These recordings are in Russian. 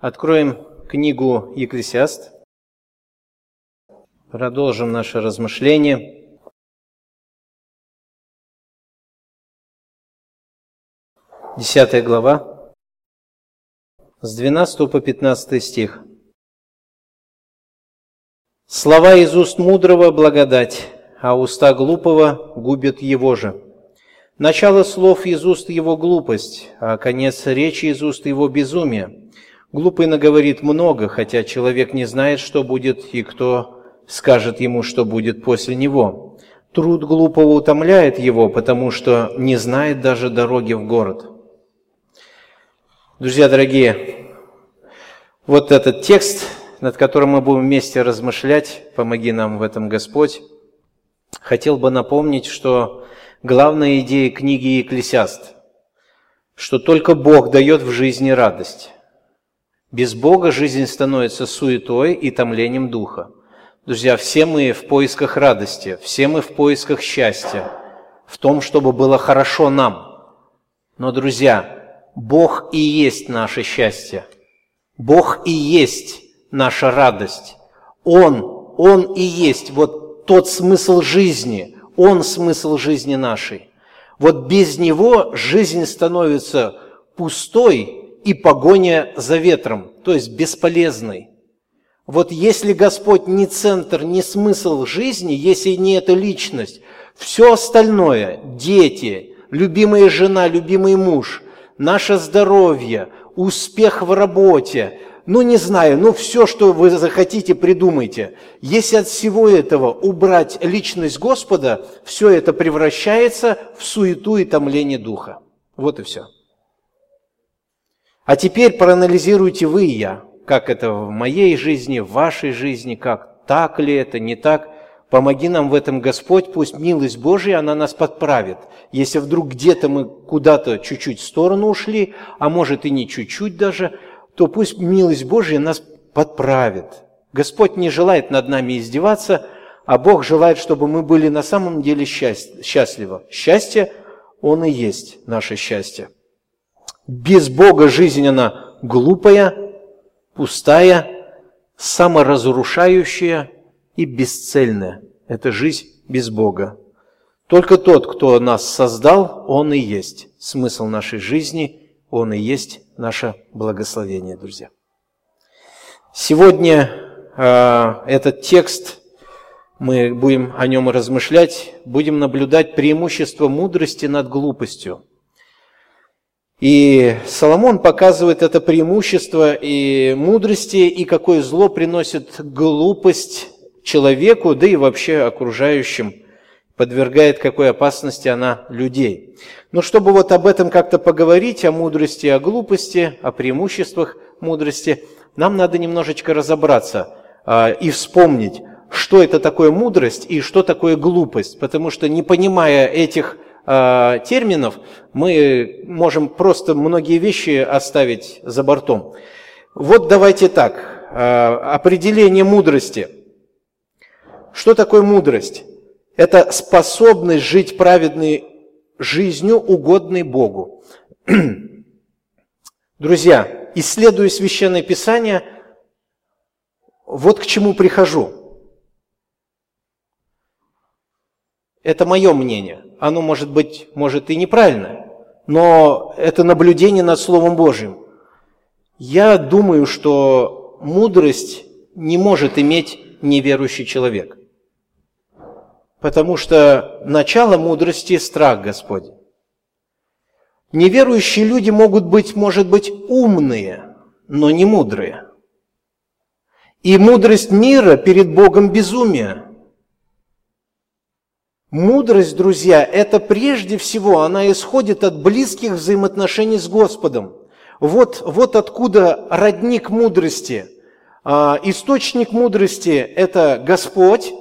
Откроем книгу Екклесиаст. Продолжим наше размышление. Десятая глава, с 12 по 15 стих. «Слова из уст мудрого – благодать, а уста глупого губят его же. Начало слов из уст его – глупость, а конец речи из уст его – безумие. Глупый наговорит много, хотя человек не знает, что будет и кто скажет ему, что будет после него. Труд глупого утомляет его, потому что не знает даже дороги в город. Друзья дорогие, вот этот текст, над которым мы будем вместе размышлять, помоги нам в этом Господь, хотел бы напомнить, что главная идея книги Екклесиаст, что только Бог дает в жизни радость. Без Бога жизнь становится суетой и томлением духа. Друзья, все мы в поисках радости, все мы в поисках счастья, в том, чтобы было хорошо нам. Но, друзья, Бог и есть наше счастье. Бог и есть наша радость. Он, Он и есть вот тот смысл жизни, Он смысл жизни нашей. Вот без Него жизнь становится пустой и погоня за ветром, то есть бесполезной. Вот если Господь не центр, не смысл жизни, если не эта личность, все остальное, дети, любимая жена, любимый муж, наше здоровье, успех в работе, ну не знаю, ну все, что вы захотите, придумайте. Если от всего этого убрать личность Господа, все это превращается в суету и томление духа. Вот и все. А теперь проанализируйте вы и я, как это в моей жизни, в вашей жизни, как так ли это, не так. Помоги нам в этом, Господь, пусть милость Божья, она нас подправит. Если вдруг где-то мы куда-то чуть-чуть в сторону ушли, а может и не чуть-чуть даже, то пусть милость Божья нас подправит. Господь не желает над нами издеваться, а Бог желает, чтобы мы были на самом деле счастливы. Счастье, Он и есть наше счастье. Без Бога жизнь она глупая, пустая, саморазрушающая и бесцельная. Это жизнь без Бога. Только тот, кто нас создал, Он и есть смысл нашей жизни, Он и есть наше благословение, друзья. Сегодня э, этот текст, мы будем о нем размышлять, будем наблюдать преимущество мудрости над глупостью – и Соломон показывает это преимущество и мудрости, и какое зло приносит глупость человеку, да и вообще окружающим, подвергает какой опасности она людей. Но чтобы вот об этом как-то поговорить, о мудрости, о глупости, о преимуществах мудрости, нам надо немножечко разобраться а, и вспомнить, что это такое мудрость и что такое глупость. Потому что не понимая этих э, терминов, мы можем просто многие вещи оставить за бортом. Вот давайте так, э, определение мудрости. Что такое мудрость? Это способность жить праведной жизнью, угодной Богу. Друзья, исследуя Священное Писание, вот к чему прихожу. Это мое мнение оно может быть, может и неправильное, но это наблюдение над Словом Божьим. Я думаю, что мудрость не может иметь неверующий человек. Потому что начало мудрости – страх Господень. Неверующие люди могут быть, может быть, умные, но не мудрые. И мудрость мира перед Богом безумие – Мудрость, друзья, это прежде всего, она исходит от близких взаимоотношений с Господом. Вот, вот откуда родник мудрости. А, источник мудрости – это Господь,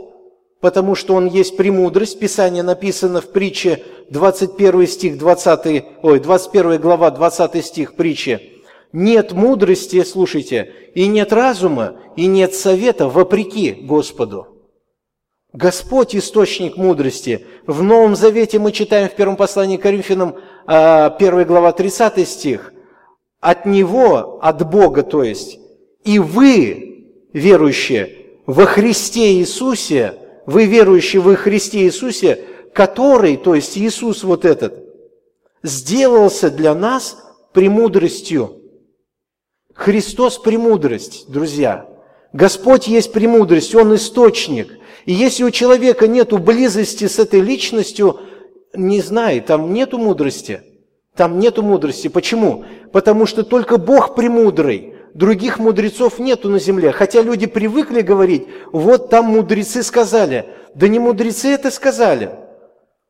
потому что Он есть премудрость. Писание написано в притче 21 стих, 20, ой, 21 глава, 20 стих притчи. Нет мудрости, слушайте, и нет разума, и нет совета вопреки Господу. Господь – источник мудрости. В Новом Завете мы читаем в первом послании к Коринфянам, 1 а, глава, 30 стих. от Него, от Бога, то есть, и вы, верующие во Христе Иисусе, вы верующие во Христе Иисусе, который, то есть Иисус вот этот, сделался для нас премудростью. Христос – премудрость, друзья. Господь есть премудрость, Он источник. И если у человека нет близости с этой личностью, не знаю, там нету мудрости. Там нету мудрости. Почему? Потому что только Бог премудрый. Других мудрецов нету на земле. Хотя люди привыкли говорить, вот там мудрецы сказали. Да не мудрецы это сказали.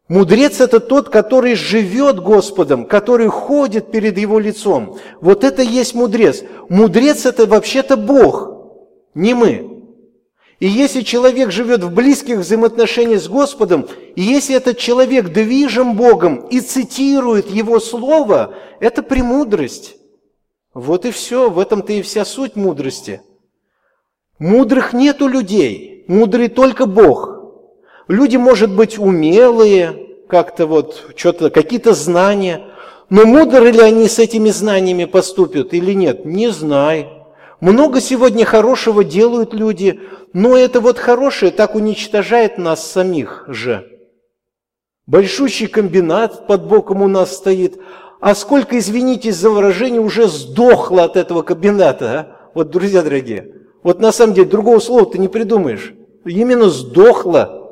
Мудрец – это тот, который живет Господом, который ходит перед Его лицом. Вот это есть мудрец. Мудрец – это вообще-то Бог, не мы. И если человек живет в близких взаимоотношениях с Господом, и если этот человек движим Богом и цитирует Его Слово, это премудрость. Вот и все, в этом-то и вся суть мудрости. Мудрых нету людей, мудрый только Бог – Люди, может быть, умелые, как-то вот, что-то, какие-то знания, но мудры ли они с этими знаниями поступят или нет, не знаю. Много сегодня хорошего делают люди, но это вот хорошее так уничтожает нас самих же. Большущий комбинат под боком у нас стоит, а сколько, извините за выражение, уже сдохло от этого комбината, а? Вот, друзья дорогие, вот на самом деле другого слова ты не придумаешь. Именно сдохло.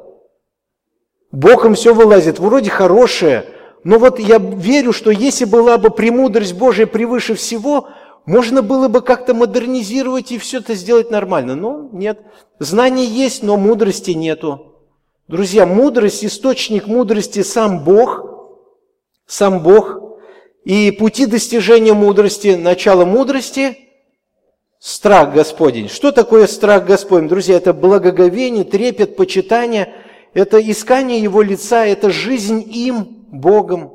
Боком все вылазит, вроде хорошее, но вот я верю, что если была бы премудрость Божия превыше всего, можно было бы как-то модернизировать и все это сделать нормально. Но нет. Знания есть, но мудрости нету. Друзья, мудрость, источник мудрости сам Бог, сам Бог. И пути достижения мудрости, начало мудрости – страх Господень. Что такое страх Господень? Друзья, это благоговение, трепет, почитание – это искание Его лица, это жизнь им, Богом.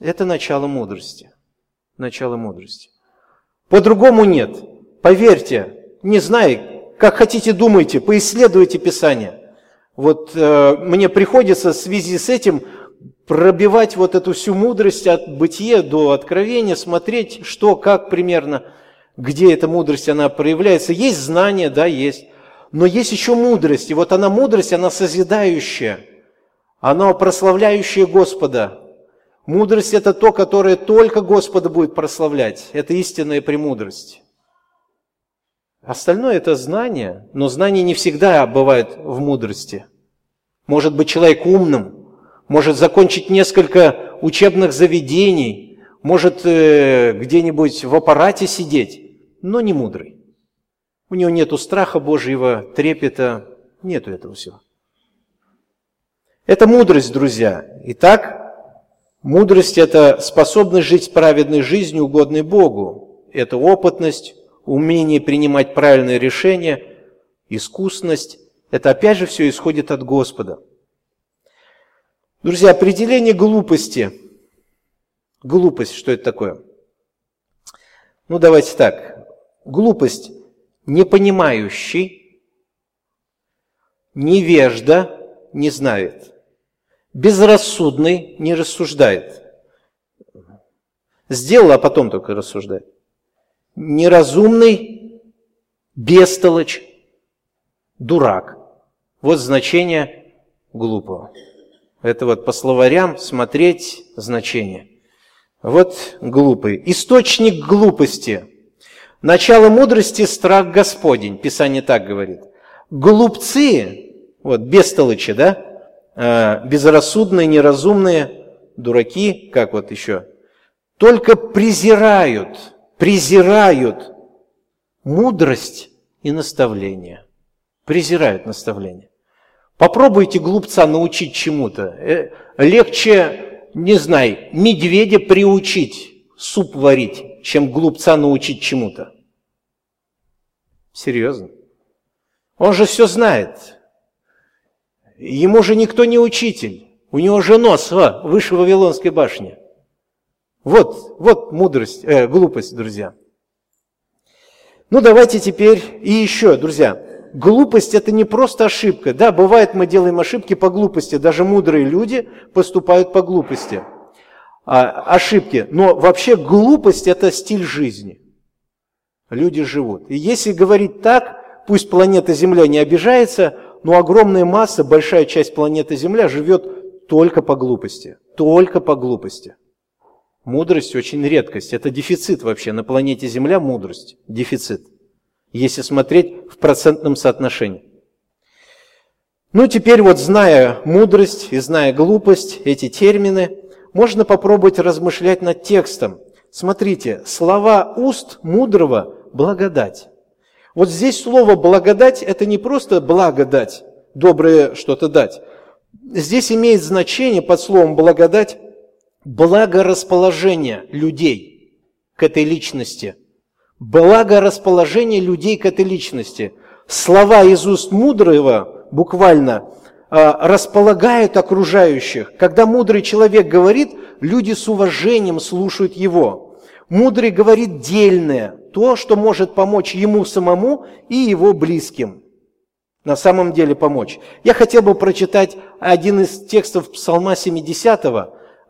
Это начало мудрости. Начало мудрости. По-другому нет. Поверьте, не знаю, как хотите думайте, поисследуйте Писание. Вот э, мне приходится в связи с этим пробивать вот эту всю мудрость от бытия до откровения, смотреть, что, как примерно, где эта мудрость, она проявляется. Есть знания, да, есть. Но есть еще мудрость, и вот она мудрость, она созидающая, она прославляющая Господа. Мудрость – это то, которое только Господа будет прославлять. Это истинная премудрость. Остальное – это знание, но знание не всегда бывает в мудрости. Может быть человек умным, может закончить несколько учебных заведений, может э, где-нибудь в аппарате сидеть, но не мудрый. У него нету страха Божьего, трепета, нету этого всего. Это мудрость, друзья. Итак, мудрость – это способность жить праведной жизнью, угодной Богу. Это опытность, умение принимать правильные решения, искусность. Это опять же все исходит от Господа. Друзья, определение глупости. Глупость, что это такое? Ну, давайте так. Глупость непонимающий, невежда не знает, безрассудный не рассуждает. Сделал, а потом только рассуждает. Неразумный, бестолочь, дурак. Вот значение глупого. Это вот по словарям смотреть значение. Вот глупый. Источник глупости – Начало мудрости – страх Господень, Писание так говорит. Глупцы, вот бестолычи, да, безрассудные, неразумные, дураки, как вот еще, только презирают, презирают мудрость и наставление. Презирают наставление. Попробуйте глупца научить чему-то. Э, легче, не знаю, медведя приучить суп варить, чем глупца научить чему-то. Серьезно. Он же все знает. Ему же никто не учитель. У него же нос а, выше Вавилонской башни. Вот, вот мудрость, э, глупость, друзья. Ну, давайте теперь и еще, друзья. Глупость – это не просто ошибка. Да, бывает, мы делаем ошибки по глупости. Даже мудрые люди поступают по глупости. а, ошибки. Но вообще глупость – это стиль жизни. Люди живут. И если говорить так, пусть планета Земля не обижается, но огромная масса, большая часть планеты Земля живет только по глупости. Только по глупости. Мудрость очень редкость. Это дефицит вообще. На планете Земля мудрость. Дефицит. Если смотреть в процентном соотношении. Ну, теперь вот зная мудрость и зная глупость, эти термины, можно попробовать размышлять над текстом. Смотрите, слова уст мудрого – благодать. Вот здесь слово «благодать» – это не просто благодать, доброе что-то дать. Здесь имеет значение под словом «благодать» благорасположение людей к этой личности. Благорасположение людей к этой личности. Слова из уст мудрого буквально а, располагают окружающих. Когда мудрый человек говорит, люди с уважением слушают его. Мудрый говорит дельное, то, что может помочь ему самому и его близким. На самом деле помочь. Я хотел бы прочитать один из текстов Псалма 70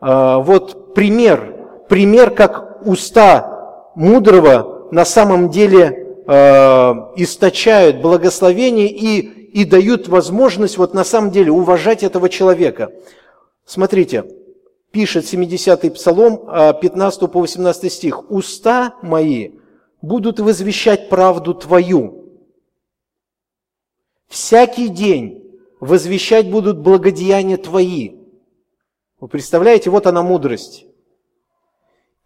а, вот пример, пример, как уста мудрого на самом деле а, источают благословение и, и дают возможность вот на самом деле уважать этого человека. Смотрите, пишет 70-й Псалом, 15 а, по 18 стих. «Уста мои будут возвещать правду Твою. Всякий день возвещать будут благодеяния Твои». Вы представляете, вот она мудрость.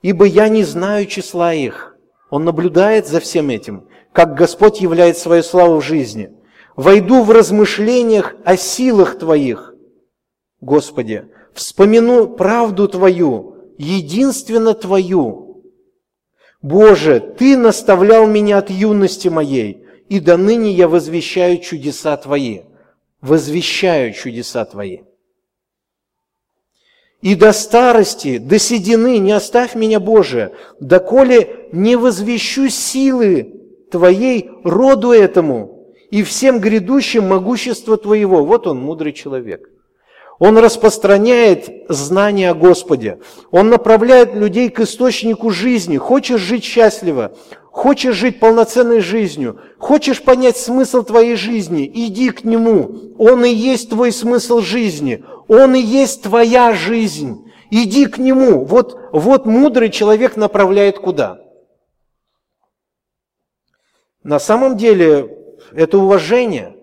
«Ибо я не знаю числа их». Он наблюдает за всем этим, как Господь являет свою славу в жизни. «Войду в размышлениях о силах Твоих, Господи, вспомяну правду Твою, единственно Твою. Боже, Ты наставлял меня от юности моей, и до ныне я возвещаю чудеса Твои». Возвещаю чудеса Твои и до старости, до седины не оставь меня, Боже, доколе не возвещу силы Твоей роду этому и всем грядущим могущество Твоего. Вот он, мудрый человек. Он распространяет знания о Господе. Он направляет людей к источнику жизни. Хочешь жить счастливо, хочешь жить полноценной жизнью, хочешь понять смысл твоей жизни, иди к Нему. Он и есть твой смысл жизни. Он и есть твоя жизнь. Иди к Нему. Вот, вот мудрый человек направляет куда? На самом деле это уважение.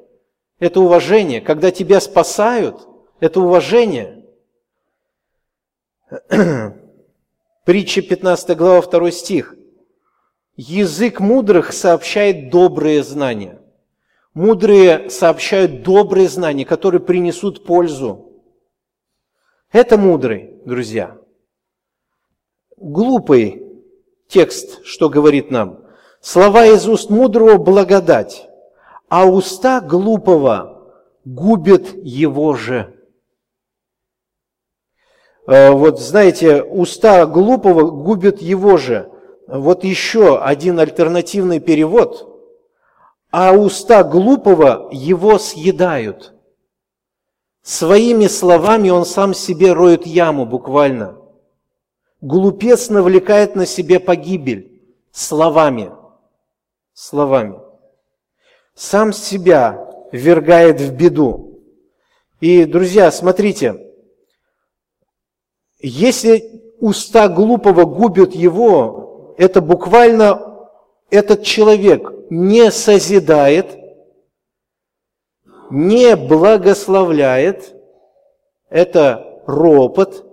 Это уважение. Когда тебя спасают, это уважение. Притча 15 глава 2 стих. Язык мудрых сообщает добрые знания. Мудрые сообщают добрые знания, которые принесут пользу. Это мудрый, друзья. Глупый текст, что говорит нам. Слова из уст мудрого – благодать, а уста глупого губят его же. Э, вот знаете, уста глупого губят его же. Вот еще один альтернативный перевод. А уста глупого его съедают. Своими словами он сам себе роет яму буквально. Глупец навлекает на себе погибель словами. Словами. Сам себя ввергает в беду. И, друзья, смотрите, если уста глупого губят его, это буквально этот человек не созидает – не благословляет, это ропот,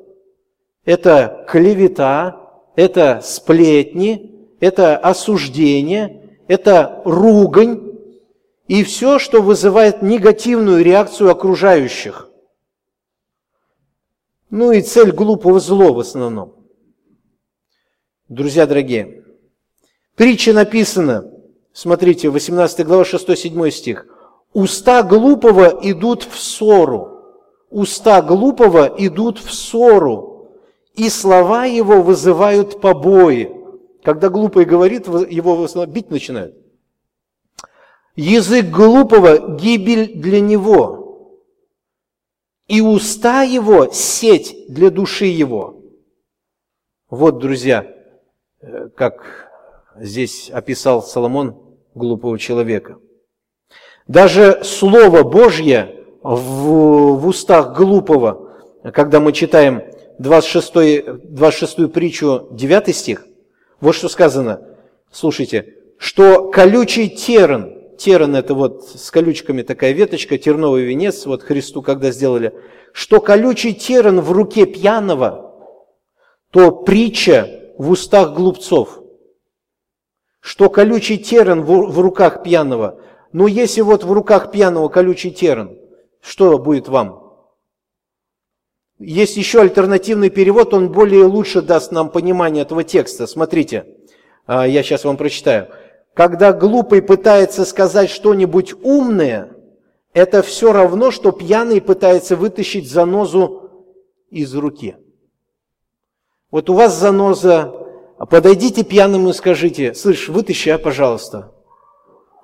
это клевета, это сплетни, это осуждение, это ругань и все, что вызывает негативную реакцию окружающих. Ну и цель глупого зло в основном. Друзья дорогие, притча написана, смотрите, 18 глава 6-7 стих – Уста глупого идут в ссору. Уста глупого идут в ссору. И слова его вызывают побои. Когда глупый говорит, его бить начинают. Язык глупого – гибель для него. И уста его – сеть для души его. Вот, друзья, э, как здесь описал Соломон глупого человека. Даже Слово Божье в, в устах глупого, когда мы читаем 26, 26 притчу, 9 стих, вот что сказано. Слушайте, что колючий терн, терн это вот с колючками такая веточка, терновый венец, вот Христу когда сделали, что колючий терн в руке пьяного, то притча в устах глупцов. Что колючий терн в, в руках пьяного, но если вот в руках пьяного колючий терн, что будет вам? Есть еще альтернативный перевод, он более лучше даст нам понимание этого текста. Смотрите, а, я сейчас вам прочитаю. Когда глупый пытается сказать что-нибудь умное, это все равно, что пьяный пытается вытащить занозу из руки. Вот у вас заноза, подойдите пьяному и скажите, слышь, вытащи, а, пожалуйста.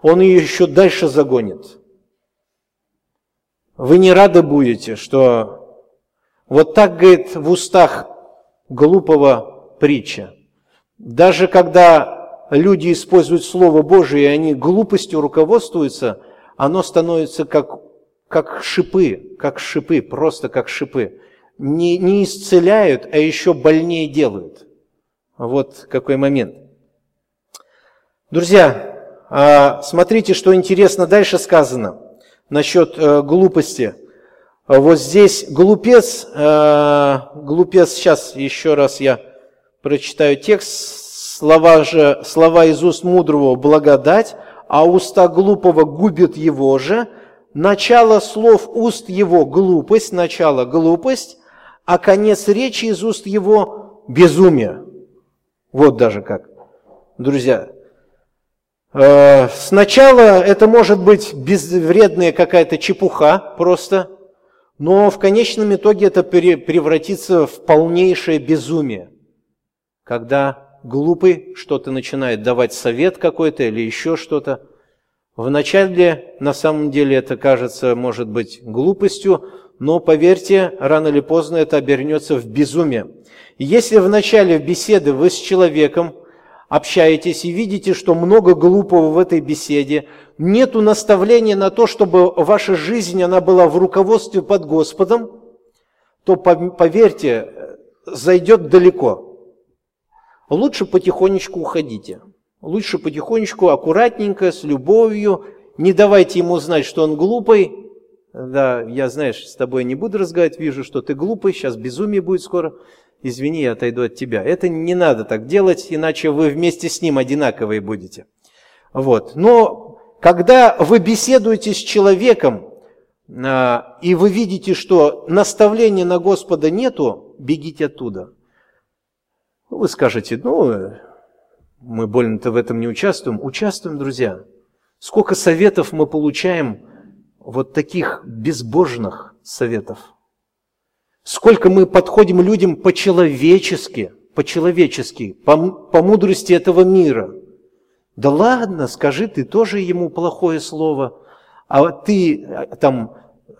Он ее еще дальше загонит. Вы не рады будете, что вот так, говорит, в устах глупого притча. Даже когда люди используют Слово Божие, и они глупостью руководствуются, оно становится как, как шипы, как шипы, просто как шипы. Не, не исцеляют, а еще больнее делают. Вот какой момент. Друзья, а, смотрите, что интересно дальше сказано насчет э, глупости – вот здесь глупец, э, глупец, сейчас еще раз я прочитаю текст, слова же, слова из уст мудрого благодать, а уста глупого губят его же, начало слов уст его глупость, начало глупость, а конец речи из уст его безумие. Вот даже как. Друзья, э, сначала это может быть безвредная какая-то чепуха просто – но в конечном итоге это превратится в полнейшее безумие, когда глупый что-то начинает давать совет какой-то или еще что-то. Вначале, на самом деле, это кажется, может быть, глупостью, но поверьте, рано или поздно это обернется в безумие. Если в начале беседы вы с человеком общаетесь и видите, что много глупого в этой беседе, нету наставления на то, чтобы ваша жизнь она была в руководстве под Господом, то поверьте, зайдет далеко. Лучше потихонечку уходите. Лучше потихонечку, аккуратненько, с любовью. Не давайте ему знать, что он глупый. Да, я, знаешь, с тобой не буду разговаривать, вижу, что ты глупый, сейчас безумие будет скоро извини, я отойду от тебя. Это не надо так делать, иначе вы вместе с ним одинаковые будете. Вот. Но когда вы беседуете с человеком, а, и вы видите, что наставления на Господа нету, бегите оттуда. Вы скажете, ну, мы больно-то в этом не участвуем. Участвуем, друзья. Сколько советов мы получаем, вот таких безбожных советов – Сколько мы подходим людям по-человечески, по-человечески, по, по мудрости этого мира. Да ладно, скажи ты тоже ему плохое слово, а ты там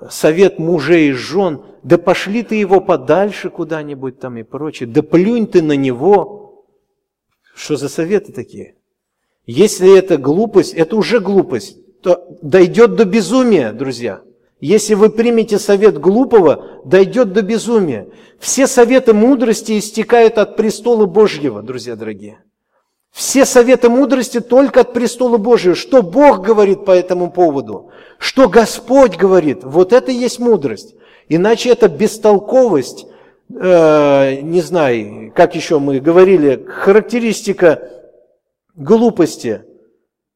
совет мужей и жен, да пошли ты его подальше куда-нибудь там и прочее, да плюнь ты на него. Что за советы такие? Если это глупость, это уже глупость, то дойдет до безумия, друзья – если вы примете совет глупого, дойдет до безумия. Все советы мудрости истекают от престола Божьего, друзья дорогие. Все советы мудрости только от престола Божьего. Что Бог говорит по этому поводу? Что Господь говорит? Вот это и есть мудрость. Иначе это бестолковость, э, не знаю, как еще мы говорили, характеристика глупости,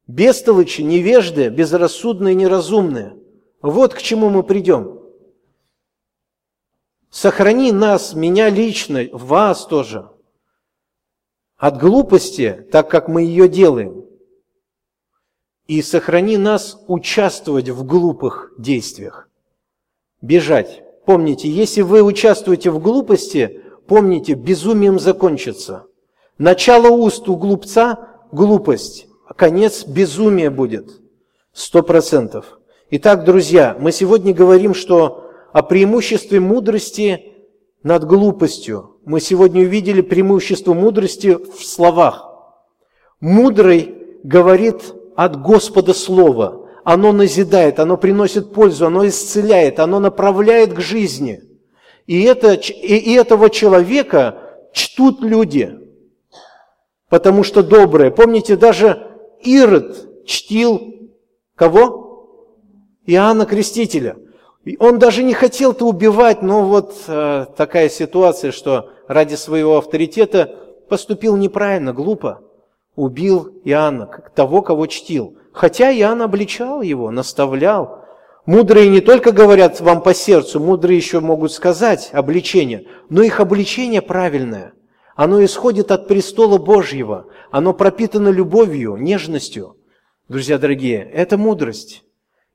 бестолочи, невежды, безрассудные, неразумные. Вот к чему мы придем. Сохрани нас, меня лично, вас тоже, от глупости, так как мы ее делаем. И сохрани нас участвовать в глупых действиях. Бежать. Помните, если вы участвуете в глупости, помните, безумием закончится. Начало уст у глупца – глупость, а конец – безумие будет. Сто процентов. Итак, друзья, мы сегодня говорим, что о преимуществе мудрости над глупостью. Мы сегодня увидели преимущество мудрости в словах. Мудрый говорит от Господа Слово. Оно назидает, оно приносит пользу, оно исцеляет, оно направляет к жизни. И, это, и этого человека чтут люди, потому что добрые. Помните, даже Ирод чтил кого? Иоанна Крестителя. Он даже не хотел-то убивать, но вот э, такая ситуация, что ради своего авторитета поступил неправильно, глупо убил Иоанна, того, кого чтил. Хотя Иоанн обличал его, наставлял. Мудрые не только говорят вам по сердцу, мудрые еще могут сказать обличение, но их обличение правильное. Оно исходит от престола Божьего, оно пропитано любовью, нежностью. Друзья дорогие, это мудрость.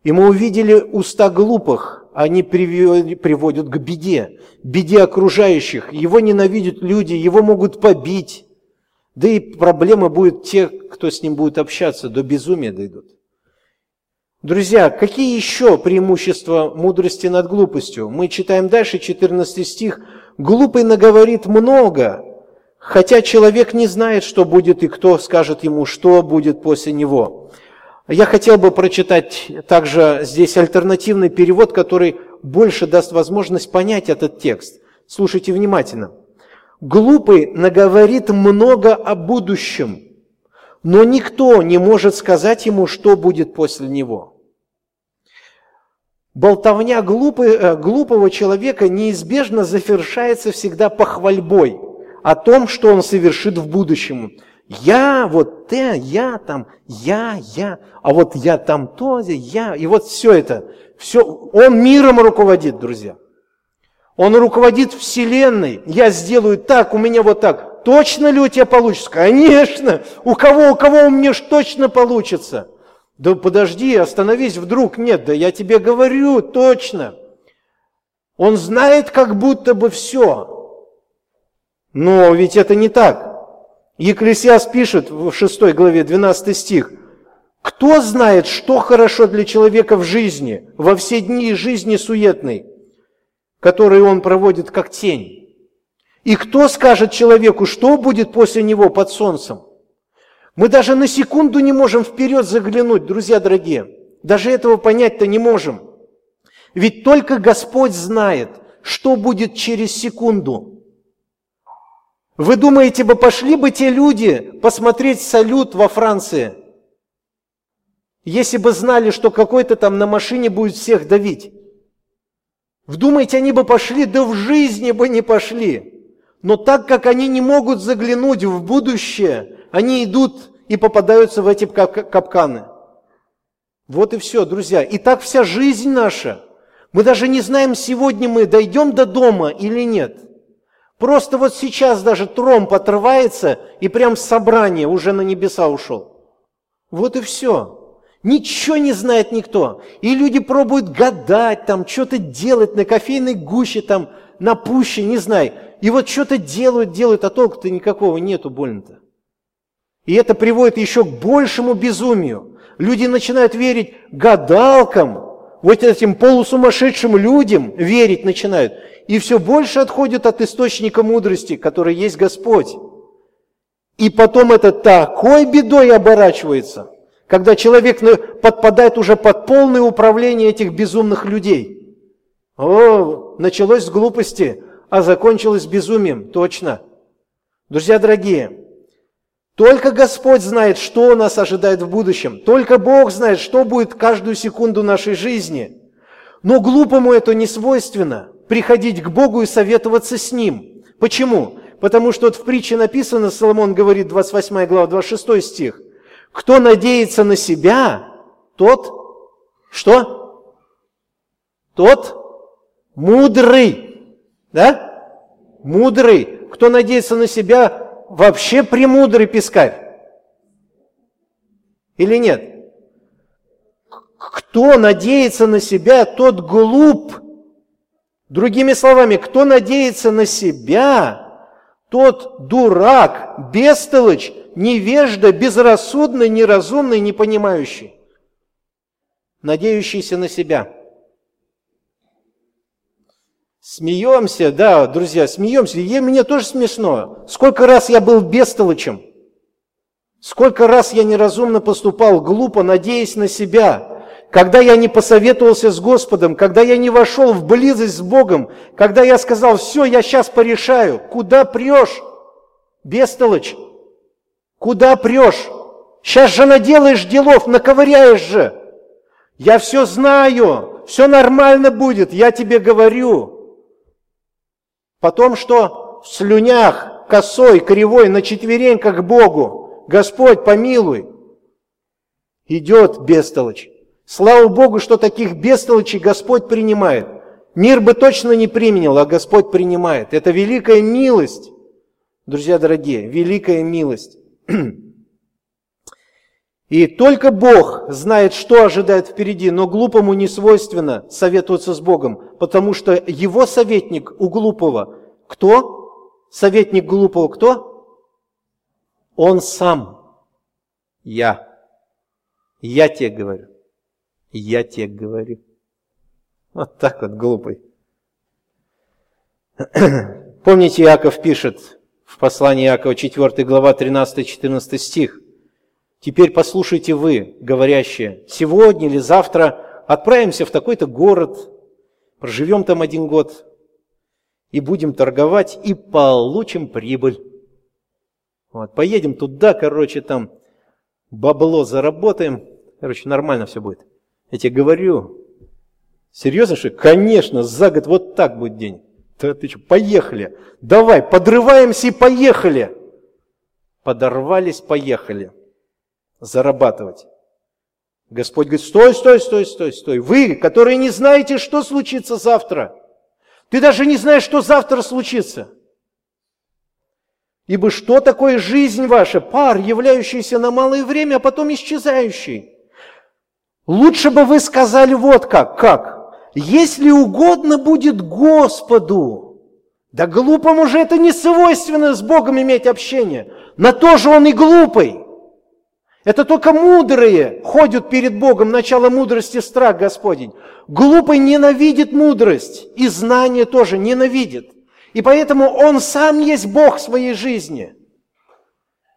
И мы увидели уста глупых, они приводят к беде, беде окружающих. Его ненавидят люди, его могут побить. Да и проблема будет те, кто с ним будет общаться, до безумия дойдут. Друзья, какие еще преимущества мудрости над глупостью? Мы читаем дальше, 14 стих. «Глупый наговорит много, хотя человек не знает, что будет и кто скажет ему, что будет после него». Я хотел бы прочитать также здесь альтернативный перевод, который больше даст возможность понять этот текст. Слушайте внимательно. Глупый наговорит много о будущем, но никто не может сказать ему, что будет после него. Болтовня глупый, э, глупого человека неизбежно завершается всегда похвальбой о том, что он совершит в будущем. Я, вот ты, я там, я, я, а вот я там то, я, и вот все это, все, он миром руководит, друзья. Он руководит Вселенной. Я сделаю так, у меня вот так. Точно ли у тебя получится? Конечно. У кого, у кого у меня ж точно получится? Да подожди, остановись вдруг. Нет, да я тебе говорю, точно. Он знает как будто бы все. Но ведь это не так. Екклесиас пишет в 6 главе 12 стих. Кто знает, что хорошо для человека в жизни, во все дни жизни суетной? которые он проводит как тень. И кто скажет человеку, что будет после него под солнцем? Мы даже на секунду не можем вперед заглянуть, друзья дорогие. Даже этого понять-то не можем. Ведь только Господь знает, что будет через секунду. Вы думаете бы, пошли бы те люди посмотреть салют во Франции, если бы знали, что какой-то там на машине будет всех давить? Вдумайте, они бы пошли, да в жизни бы не пошли. Но так как они не могут заглянуть в будущее, они идут и попадаются в эти капканы. Вот и все, друзья. И так вся жизнь наша. Мы даже не знаем, сегодня мы дойдем до дома или нет. Просто вот сейчас даже тромб отрывается, и прям с собрания уже на небеса ушел. Вот и все. Ничего не знает никто. И люди пробуют гадать, там, что-то делать на кофейной гуще, там, на пуще, не знаю. И вот что-то делают, делают, а толку-то никакого нету больно-то. И это приводит еще к большему безумию. Люди начинают верить гадалкам, вот этим полусумасшедшим людям верить начинают. И все больше отходят от источника мудрости, который есть Господь. И потом это такой бедой оборачивается – когда человек подпадает уже под полное управление этих безумных людей. О, началось с глупости, а закончилось безумием, точно. Друзья дорогие, только Господь знает, что нас ожидает в будущем. Только Бог знает, что будет каждую секунду нашей жизни. Но глупому это не свойственно, приходить к Богу и советоваться с Ним. Почему? Потому что вот в притче написано, Соломон говорит, 28 глава, 26 стих, кто надеется на себя, тот что? Тот мудрый. Да? Мудрый. Кто надеется на себя, вообще премудрый пескарь. Или нет? Кто надеется на себя, тот глуп. Другими словами, кто надеется на себя, тот дурак, бестолочь, невежда, безрассудный, неразумный, не понимающий, надеющийся на себя. Смеемся, да, друзья, смеемся. И мне тоже смешно. Сколько раз я был бестолочем. Сколько раз я неразумно поступал, глупо, надеясь на себя. Когда я не посоветовался с Господом, когда я не вошел в близость с Богом, когда я сказал, все, я сейчас порешаю. Куда прешь? Бестолочь. Куда прешь? Сейчас же наделаешь делов, наковыряешь же. Я все знаю, все нормально будет, я тебе говорю. Потом что? В слюнях, косой, кривой, на четвереньках к Богу. Господь, помилуй. Идет бестолочь. Слава Богу, что таких бестолочей Господь принимает. Мир бы точно не применил, а Господь принимает. Это великая милость. Друзья дорогие, великая милость. И только Бог знает, что ожидает впереди, но глупому не свойственно советоваться с Богом, потому что его советник у глупого кто? Советник глупого кто? Он сам. Я. Я тебе говорю. Я тебе говорю. Вот так вот глупый. Помните, Иаков пишет в послании Иакова 4 глава 13-14 стих. Теперь послушайте вы, говорящие, сегодня или завтра отправимся в такой-то город, проживем там один год и будем торговать и получим прибыль. Вот, поедем туда, короче, там бабло заработаем, короче, нормально все будет. Я тебе говорю, серьезно, что? Конечно, за год вот так будет день. Да ты что, поехали, давай, подрываемся и поехали. Подорвались, поехали зарабатывать. Господь говорит, стой, стой, стой, стой, стой. Вы, которые не знаете, что случится завтра. Ты даже не знаешь, что завтра случится. Ибо что такое жизнь ваша? Пар, являющийся на малое время, а потом исчезающий. Лучше бы вы сказали вот как. Как? Если угодно будет Господу. Да глупому же это не свойственно с Богом иметь общение. На то же он и глупый. Это только мудрые ходят перед Богом, начало мудрости – страх Господень. Глупый ненавидит мудрость, и знание тоже ненавидит. И поэтому он сам есть Бог своей жизни.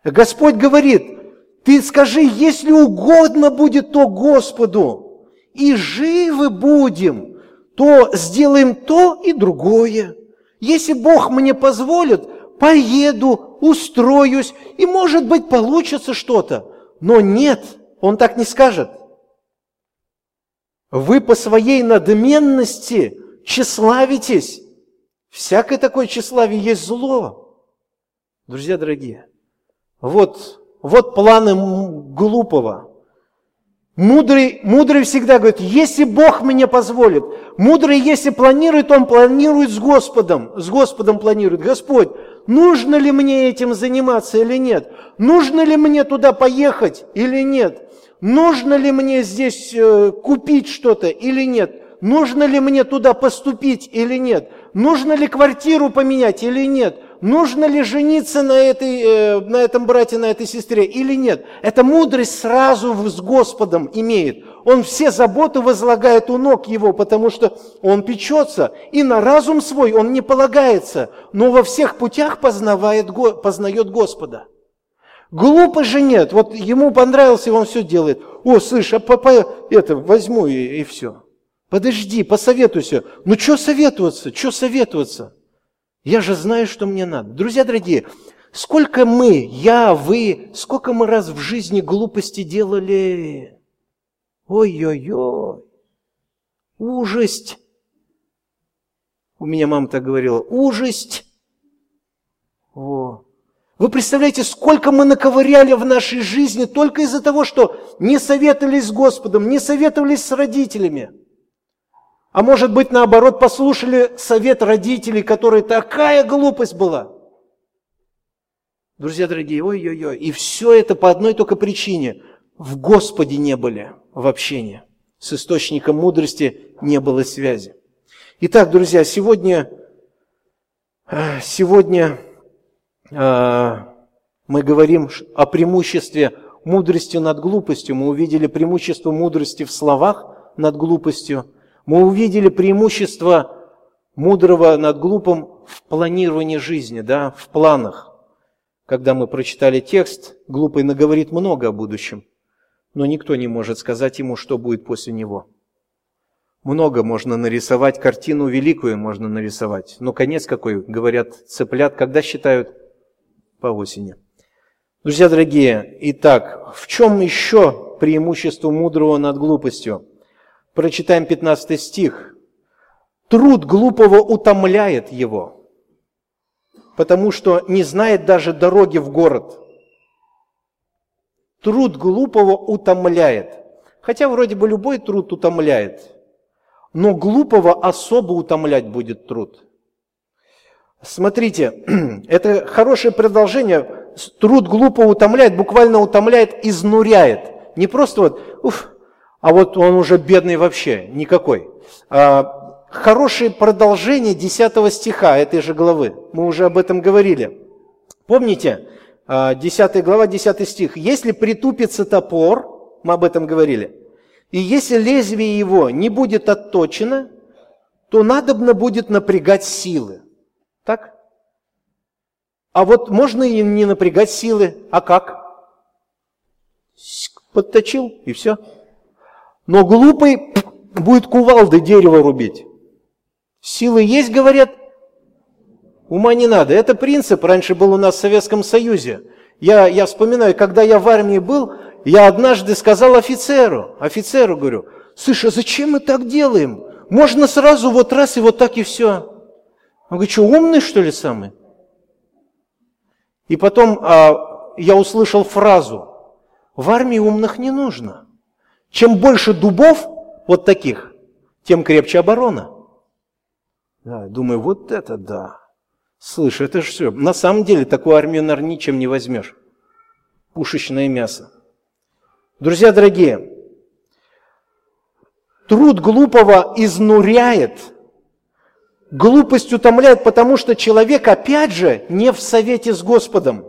Господь говорит, ты скажи, если угодно будет то Господу, и живы будем, то сделаем то и другое. Если Бог мне позволит, поеду, устроюсь, и, может быть, получится что-то. Но нет, он так не скажет. Вы по своей надменности тщеславитесь. Всякое такое тщеславие есть зло. Друзья дорогие, вот, вот планы глупого. Мудрый, мудрый всегда говорит, если Бог мне позволит. Мудрый, если планирует, он планирует с Господом. С Господом планирует. Господь, нужно ли мне этим заниматься или нет? Нужно ли мне туда поехать или нет? Нужно ли мне здесь э, купить что-то или нет? Нужно ли мне туда поступить или нет? Нужно ли квартиру поменять или нет? Нужно ли жениться на, этой, э, на этом брате, на этой сестре или нет? Эта мудрость сразу с Господом имеет. Он все заботы возлагает у ног его, потому что он печется, и на разум свой он не полагается, но во всех путях познавает, познает Господа. Глупо же нет. Вот ему понравился, и он все делает. О, слышь, а папа, это возьму и, и все. Подожди, посоветуйся. Ну, что советоваться? Что советоваться? Я же знаю, что мне надо. Друзья дорогие, сколько мы, я, вы, сколько мы раз в жизни глупости делали. Ой-ой-ой. Ужасть. У меня мама так говорила. Ужасть. О, вы представляете, сколько мы наковыряли в нашей жизни только из-за того, что не советовались с Господом, не советовались с родителями. А может быть, наоборот, послушали совет родителей, которой такая глупость была. Друзья дорогие, ой-ой-ой. И все это по одной только причине. В Господе не были в общении. С источником мудрости не было связи. Итак, друзья, сегодня, э, сегодня а, мы говорим о преимуществе мудрости над глупостью. Мы увидели преимущество мудрости в словах над глупостью. Мы увидели преимущество мудрого над глупым в планировании жизни, да, в планах. Когда мы прочитали текст, глупый наговорит много о будущем, но никто не может сказать ему, что будет после него. Много можно нарисовать, картину великую можно нарисовать, но конец какой, говорят, цыплят, когда считают? По осени. Друзья дорогие, итак, в чем еще преимущество мудрого над глупостью? Прочитаем 15 стих. Труд глупого утомляет его, потому что не знает даже дороги в город. Труд глупого утомляет. Хотя вроде бы любой труд утомляет, но глупого особо утомлять будет труд. Смотрите, это хорошее продолжение. Труд глупого утомляет, буквально утомляет, изнуряет. Не просто вот, уф, а вот он уже бедный вообще, никакой. А, хорошее продолжение 10 стиха этой же главы. Мы уже об этом говорили. Помните, 10 а, глава, 10 стих. «Если притупится топор, мы об этом говорили, и если лезвие его не будет отточено, то надобно будет напрягать силы». Так? А вот можно и не напрягать силы. А как? Подточил, и все. Но глупый будет кувалды дерево рубить. Силы есть, говорят, ума не надо. Это принцип раньше был у нас в Советском Союзе. Я, я вспоминаю, когда я в армии был, я однажды сказал офицеру, офицеру говорю, слушай, а зачем мы так делаем? Можно сразу вот раз и вот так и все. Он говорит, что умный что ли самый? И потом а, я услышал фразу, в армии умных не нужно. Чем больше дубов, вот таких, тем крепче оборона. Да, думаю, вот это да. Слышь, это же все. На самом деле такую армию, наверное, ничем не возьмешь. Пушечное мясо. Друзья дорогие, труд глупого изнуряет, глупость утомляет, потому что человек, опять же, не в совете с Господом.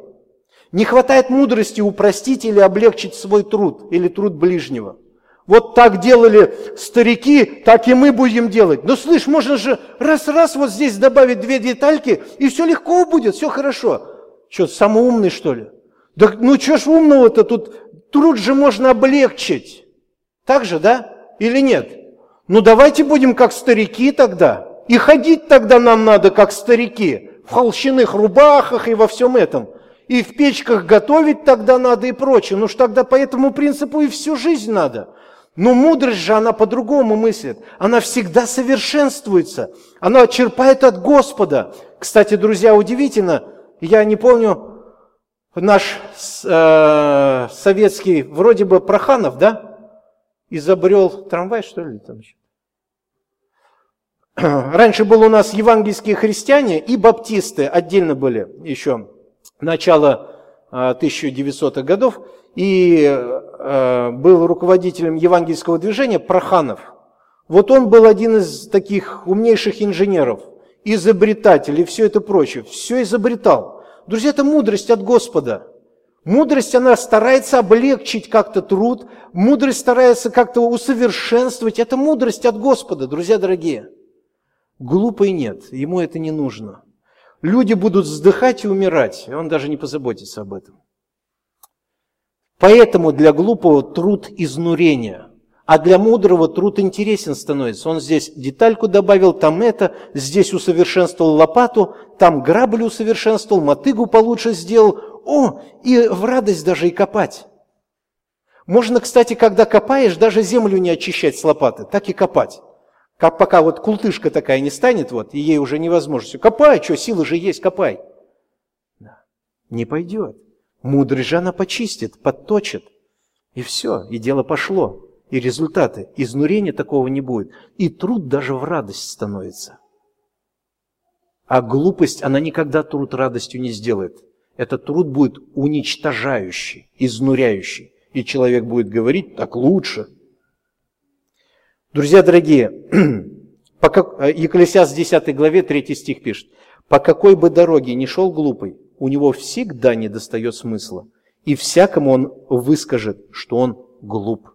Не хватает мудрости упростить или облегчить свой труд или труд ближнего – вот так делали старики, так и мы будем делать. Но слышь, можно же раз-раз вот здесь добавить две детальки, и все легко будет, все хорошо. Что, самый умный, что ли? Да ну что ж умного-то тут? Труд же можно облегчить. Так же, да? Или нет? Ну давайте будем как старики тогда. И ходить тогда нам надо как старики. В холщиных рубахах и во всем этом. И в печках готовить тогда надо и прочее. Ну ж тогда по этому принципу и всю жизнь надо. Но мудрость же, она по-другому мыслит. Она всегда совершенствуется. Она черпает от Господа. Кстати, друзья, удивительно, я не помню, наш э, советский, вроде бы Проханов, да, изобрел трамвай, что ли, там еще? Раньше был у нас евангельские христиане и баптисты, отдельно были еще, начало 1900-х годов, и э, был руководителем евангельского движения Проханов. Вот он был один из таких умнейших инженеров, изобретатель и все это прочее. Все изобретал. Друзья, это мудрость от Господа. Мудрость, она старается облегчить как-то труд, мудрость старается как-то усовершенствовать. Это мудрость от Господа, друзья дорогие. Глупый нет, ему это не нужно. Люди будут вздыхать и умирать, и он даже не позаботится об этом. Поэтому для глупого труд изнурения, а для мудрого труд интересен становится. Он здесь детальку добавил, там это, здесь усовершенствовал лопату, там грабли усовершенствовал, мотыгу получше сделал. О, и в радость даже и копать. Можно, кстати, когда копаешь, даже землю не очищать с лопаты, так и копать. Как пока вот култышка такая не станет, вот, и ей уже невозможно. Копай, что, силы же есть, копай. Не пойдет. Она почистит, подточит. И все, и дело пошло. И результаты. Изнурения такого не будет. И труд даже в радость становится. А глупость, она никогда труд радостью не сделает. Этот труд будет уничтожающий, изнуряющий. И человек будет говорить, так лучше – Друзья дорогие, по как, э, Екклесиас 10 главе 3 стих пишет, «По какой бы дороге ни шел глупый, у него всегда не достает смысла, и всякому он выскажет, что он глуп».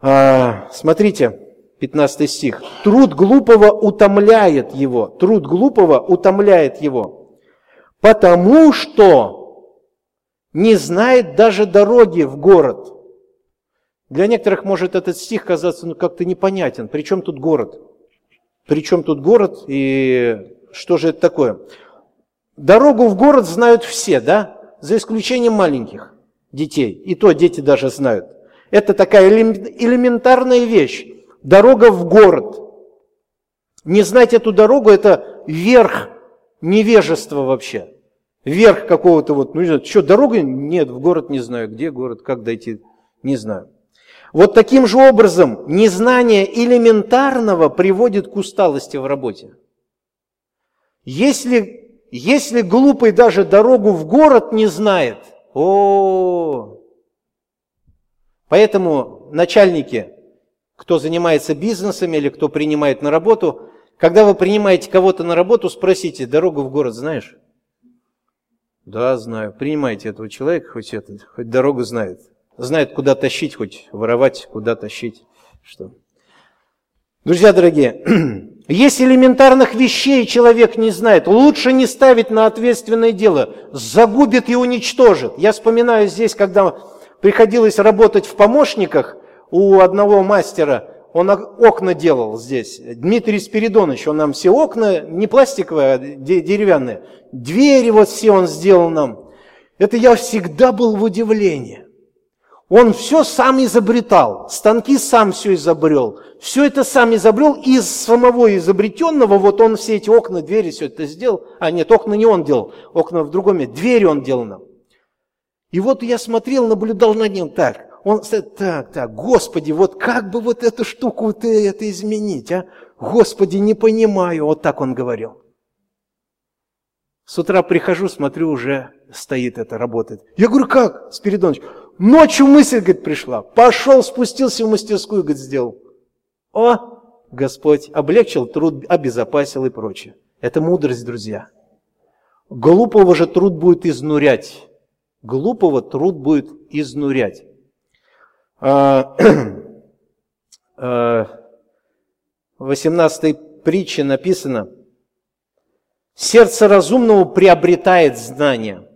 А, смотрите, 15 стих. Труд глупого утомляет его. Труд глупого утомляет его. Потому что не знает даже дороги в город. Для некоторых может этот стих казаться ну, как-то непонятен. Причем тут город? Причем тут город и что же это такое? Дорогу в город знают все, да? За исключением маленьких детей. И то дети даже знают. Это такая элементарная вещь. Дорога в город. Не знать эту дорогу – это верх невежества вообще. Верх какого-то вот, ну что, дорога? Нет, в город не знаю. Где город, как дойти, не знаю. Вот таким же образом незнание элементарного приводит к усталости в работе. Если, если глупый даже дорогу в город не знает, о, Поэтому начальники, кто занимается бизнесом или кто принимает на работу, когда вы принимаете кого-то на работу, спросите, дорогу в город знаешь? Да, знаю. Принимайте этого человека, хоть, это, хоть дорогу знает. Знает, куда тащить, хоть воровать, куда тащить. Что? Друзья дорогие, если элементарных вещей человек не знает, лучше не ставить на ответственное дело, загубит и уничтожит. Я вспоминаю здесь, когда приходилось работать в помощниках у одного мастера, он окна делал здесь. Дмитрий Спиридонович, он нам все окна, не пластиковые, а деревянные. Двери вот все он сделал нам. Это я всегда был в удивлении. Он все сам изобретал, станки сам все изобрел. Все это сам изобрел, из самого изобретенного, вот он все эти окна, двери, все это сделал. А нет, окна не он делал, окна в другом месте, двери он делал нам. И вот я смотрел, наблюдал над ним так. Он сказал, так, так, Господи, вот как бы вот эту штуку вот это изменить, а? Господи, не понимаю. Вот так он говорил. С утра прихожу, смотрю, уже стоит это, работает. Я говорю, как, Спиридонович? Ночью мысль, говорит, пришла. Пошел, спустился в мастерскую, говорит, сделал. О, Господь облегчил труд, обезопасил и прочее. Это мудрость, друзья. Глупого же труд будет изнурять. Глупого труд будет изнурять. А, а, в 18 притче написано, «Сердце разумного приобретает знания,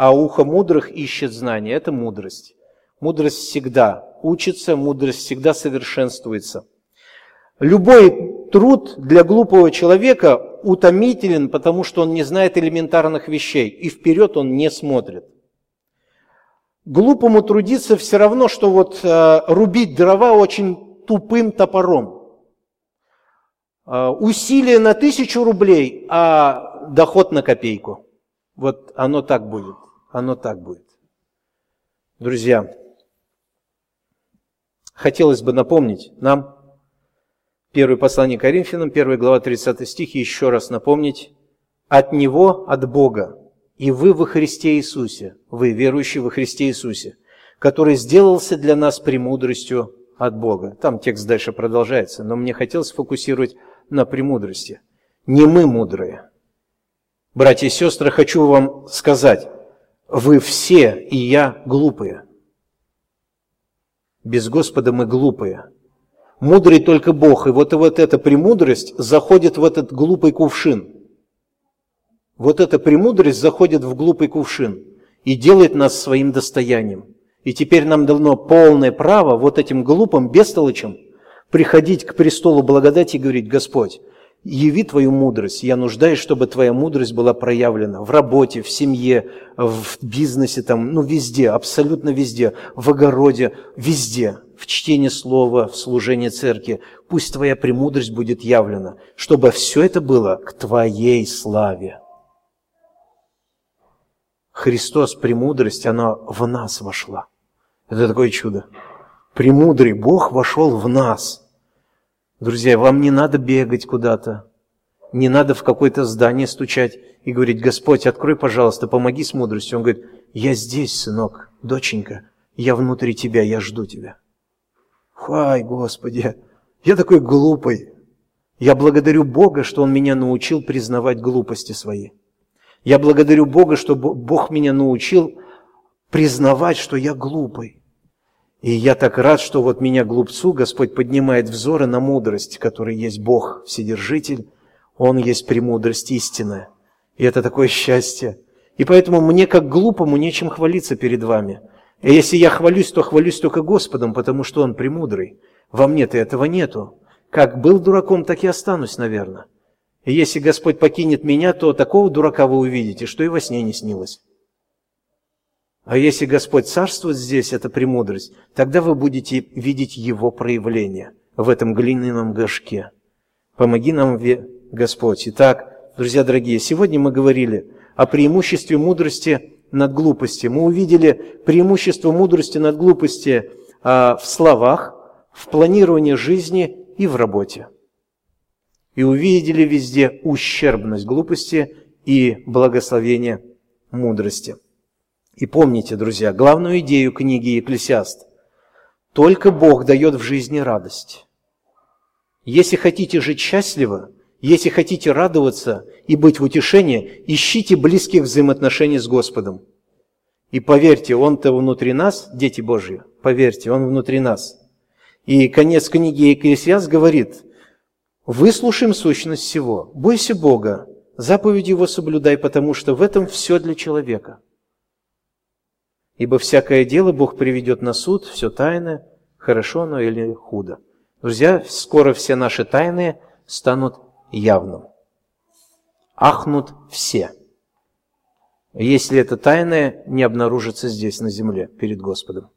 а ухо мудрых ищет знания». Это мудрость. Мудрость всегда учится, мудрость всегда совершенствуется. Любой труд для глупого человека утомителен, потому что он не знает элементарных вещей, и вперед он не смотрит – Глупому трудиться все равно, что вот э, рубить дрова очень тупым топором. Э, усилие на тысячу рублей, а доход на копейку. Вот оно так будет. Оно так будет. Друзья, хотелось бы напомнить нам, первое послание Коринфянам, 1 глава 30 стих, еще раз напомнить, от Него, от Бога, и вы во Христе Иисусе, вы верующие во Христе Иисусе, который сделался для нас премудростью от Бога. Там текст дальше продолжается, но мне хотелось фокусировать на премудрости. Не мы мудрые. Братья и сестры, хочу вам сказать, вы все и я глупые. Без Господа мы глупые. Мудрый только Бог. И вот, и вот эта премудрость заходит в этот глупый кувшин – вот эта премудрость заходит в глупый кувшин и делает нас своим достоянием. И теперь нам дано полное право вот этим глупым бестолочам приходить к престолу благодати и говорить, Господь, яви Твою мудрость. Я нуждаюсь, чтобы Твоя мудрость была проявлена в работе, в семье, в бизнесе, там, ну везде, абсолютно везде, в огороде, везде, в чтении слова, в служении церкви. Пусть Твоя премудрость будет явлена, чтобы все это было к Твоей славе. Христос, премудрость, она в нас вошла. Это такое чудо. Премудрый Бог вошел в нас. Друзья, вам не надо бегать куда-то, не надо в какое-то здание стучать и говорить, Господь, открой, пожалуйста, помоги с мудростью. Он говорит, я здесь, сынок, доченька, я внутри тебя, я жду тебя. Хай, Господи, я такой глупый. Я благодарю Бога, что Он меня научил признавать глупости свои. Я благодарю Бога, что Бог меня научил признавать, что я глупый. И я так рад, что вот меня, глупцу, Господь поднимает взоры на мудрость, который есть Бог, Вседержитель. Он есть премудрость истинная. И это такое счастье. И поэтому мне, как глупому, нечем хвалиться перед вами. И если я хвалюсь, то хвалюсь только Господом, потому что Он премудрый. Во мне-то этого нету. Как был дураком, так и останусь, наверное. И если Господь покинет меня, то такого дурака вы увидите, что и во сне не снилось. А если Господь царствует здесь, это премудрость, тогда вы будете видеть Его проявление в этом глиняном горшке. Помоги нам, Господь. Итак, друзья дорогие, сегодня мы говорили о преимуществе мудрости над глупостью. Мы увидели преимущество мудрости над глупостью а, в словах, в планировании жизни и в работе. И увидели везде ущербность глупости и благословение мудрости. И помните, друзья, главную идею книги Екклесиаст. Только Бог дает в жизни радость. Если хотите жить счастливо, если хотите радоваться и быть в утешении, ищите близких взаимоотношений с Господом. И поверьте, Он-то внутри нас, дети Божьи, поверьте, Он внутри нас. И конец книги Екклесиаст говорит, выслушаем сущность всего, бойся Бога, заповедь Его соблюдай, потому что в этом все для человека – Ибо всякое дело Бог приведет на суд, все тайное, хорошо оно или худо. Друзья, скоро все наши тайные станут явным. Ахнут все. Если это тайное не обнаружится здесь, на земле, перед Господом.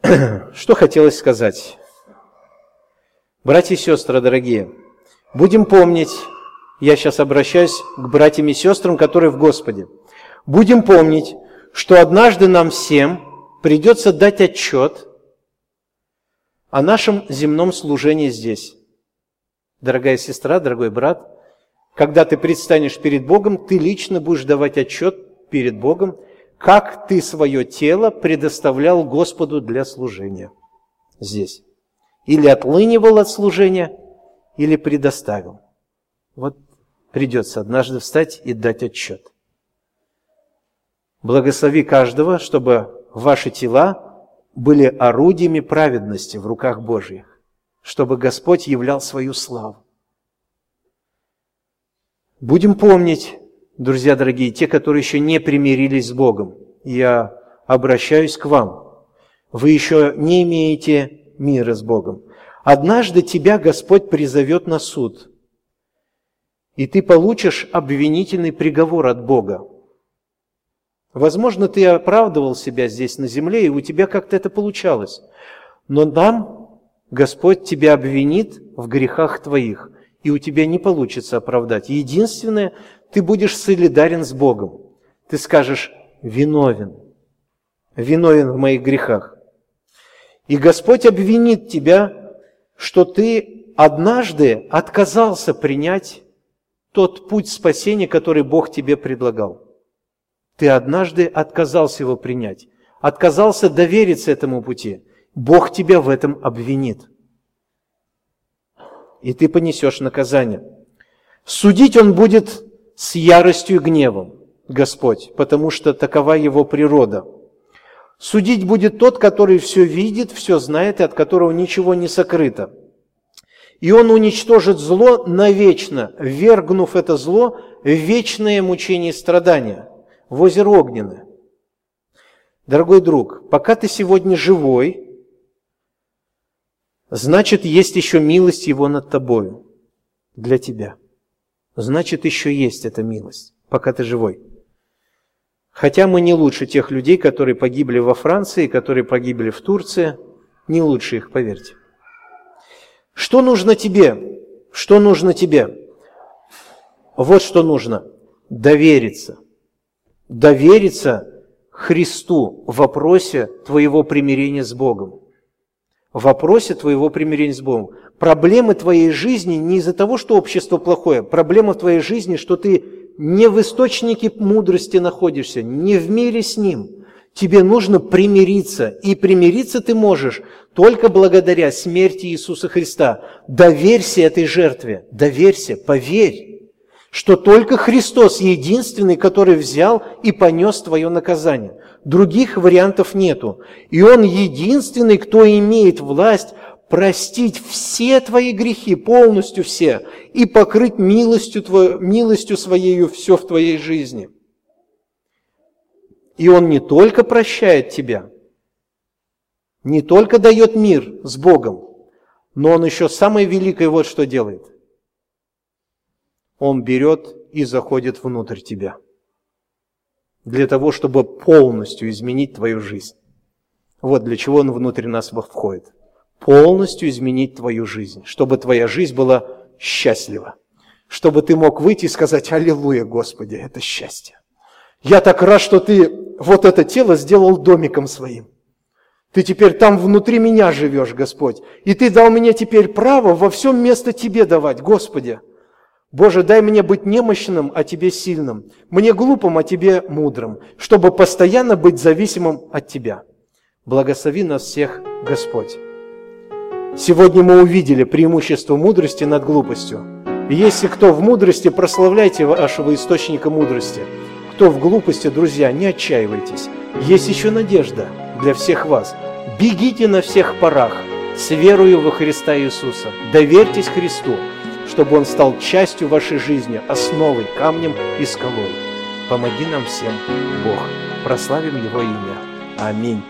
Что хотелось сказать? Братья и сестры, дорогие, будем помнить, я сейчас обращаюсь к братьям и сестрам, которые в Господе – будем помнить, что однажды нам всем придется дать отчет о нашем земном служении здесь. Дорогая сестра, дорогой брат, когда ты предстанешь перед Богом, ты лично будешь давать отчет перед Богом, как ты свое тело предоставлял Господу для служения здесь. Или отлынивал от служения, или предоставил. Вот придется однажды встать и дать отчет. Благослови каждого, чтобы ваши тела были орудиями праведности в руках Божьих, чтобы Господь являл свою славу. Будем помнить, друзья дорогие, те, которые еще не примирились с Богом. Я обращаюсь к вам. Вы еще не имеете мира с Богом. Однажды тебя Господь призовет на суд, и ты получишь обвинительный приговор от Бога. Возможно, ты оправдывал себя здесь на земле, и у тебя как-то это получалось. Но там Господь тебя обвинит в грехах твоих, и у тебя не получится оправдать. Единственное, ты будешь солидарен с Богом. Ты скажешь, виновен, виновен в моих грехах. И Господь обвинит тебя, что ты однажды отказался принять тот путь спасения, который Бог тебе предлагал. Ты однажды отказался его принять, отказался довериться этому пути. Бог тебя в этом обвинит. И ты понесешь наказание. Судить он будет с яростью и гневом, Господь, потому что такова его природа. Судить будет тот, который все видит, все знает и от которого ничего не сокрыто. И он уничтожит зло навечно, вергнув это зло в вечное мучение и страдания в озеро Огненное. Дорогой друг, пока ты сегодня живой, значит, есть еще милость Его над тобою для тебя. Значит, еще есть эта милость, пока ты живой. Хотя мы не лучше тех людей, которые погибли во Франции, которые погибли в Турции, не лучше их, поверьте. Что нужно тебе? Что нужно тебе? Вот что нужно. Довериться – довериться Христу в вопросе твоего примирения с Богом. В вопросе твоего примирения с Богом. Проблемы твоей жизни не из-за того, что общество плохое. Проблема в твоей жизни, что ты не в источнике мудрости находишься, не в мире с Ним. Тебе нужно примириться. И примириться ты можешь только благодаря смерти Иисуса Христа. Доверься этой жертве. Доверься, поверь. Что только Христос единственный, который взял и понес твое наказание. Других вариантов нету. И Он единственный, кто имеет власть простить все твои грехи, полностью все, и покрыть милостью, твою, милостью Своей все в твоей жизни. И Он не только прощает тебя, не только дает мир с Богом, но Он еще самое великое вот что делает. Он берет и заходит внутрь тебя для того, чтобы полностью изменить твою жизнь. Вот для чего Он внутрь нас входит полностью изменить твою жизнь, чтобы твоя жизнь была счастлива, чтобы ты мог выйти и сказать «Аллилуйя, Господи, это счастье». Я так рад, что ты вот это тело сделал домиком своим. Ты теперь там внутри меня живешь, Господь. И ты дал мне теперь право во всем место тебе давать, Господи. Боже, дай мне быть немощным, а тебе сильным, мне глупым, а тебе мудрым, чтобы постоянно быть зависимым от тебя. Благослови нас всех, Господь. Сегодня мы увидели преимущество мудрости над глупостью. И если кто в мудрости, прославляйте вашего источника мудрости. Кто в глупости, друзья, не отчаивайтесь. Есть еще надежда для всех вас. Бегите на всех парах с верою во Христа Иисуса. Доверьтесь Христу, чтобы Он стал частью вашей жизни, основой, камнем и скалой. Помоги нам всем, Бог. Прославим Его имя. Аминь.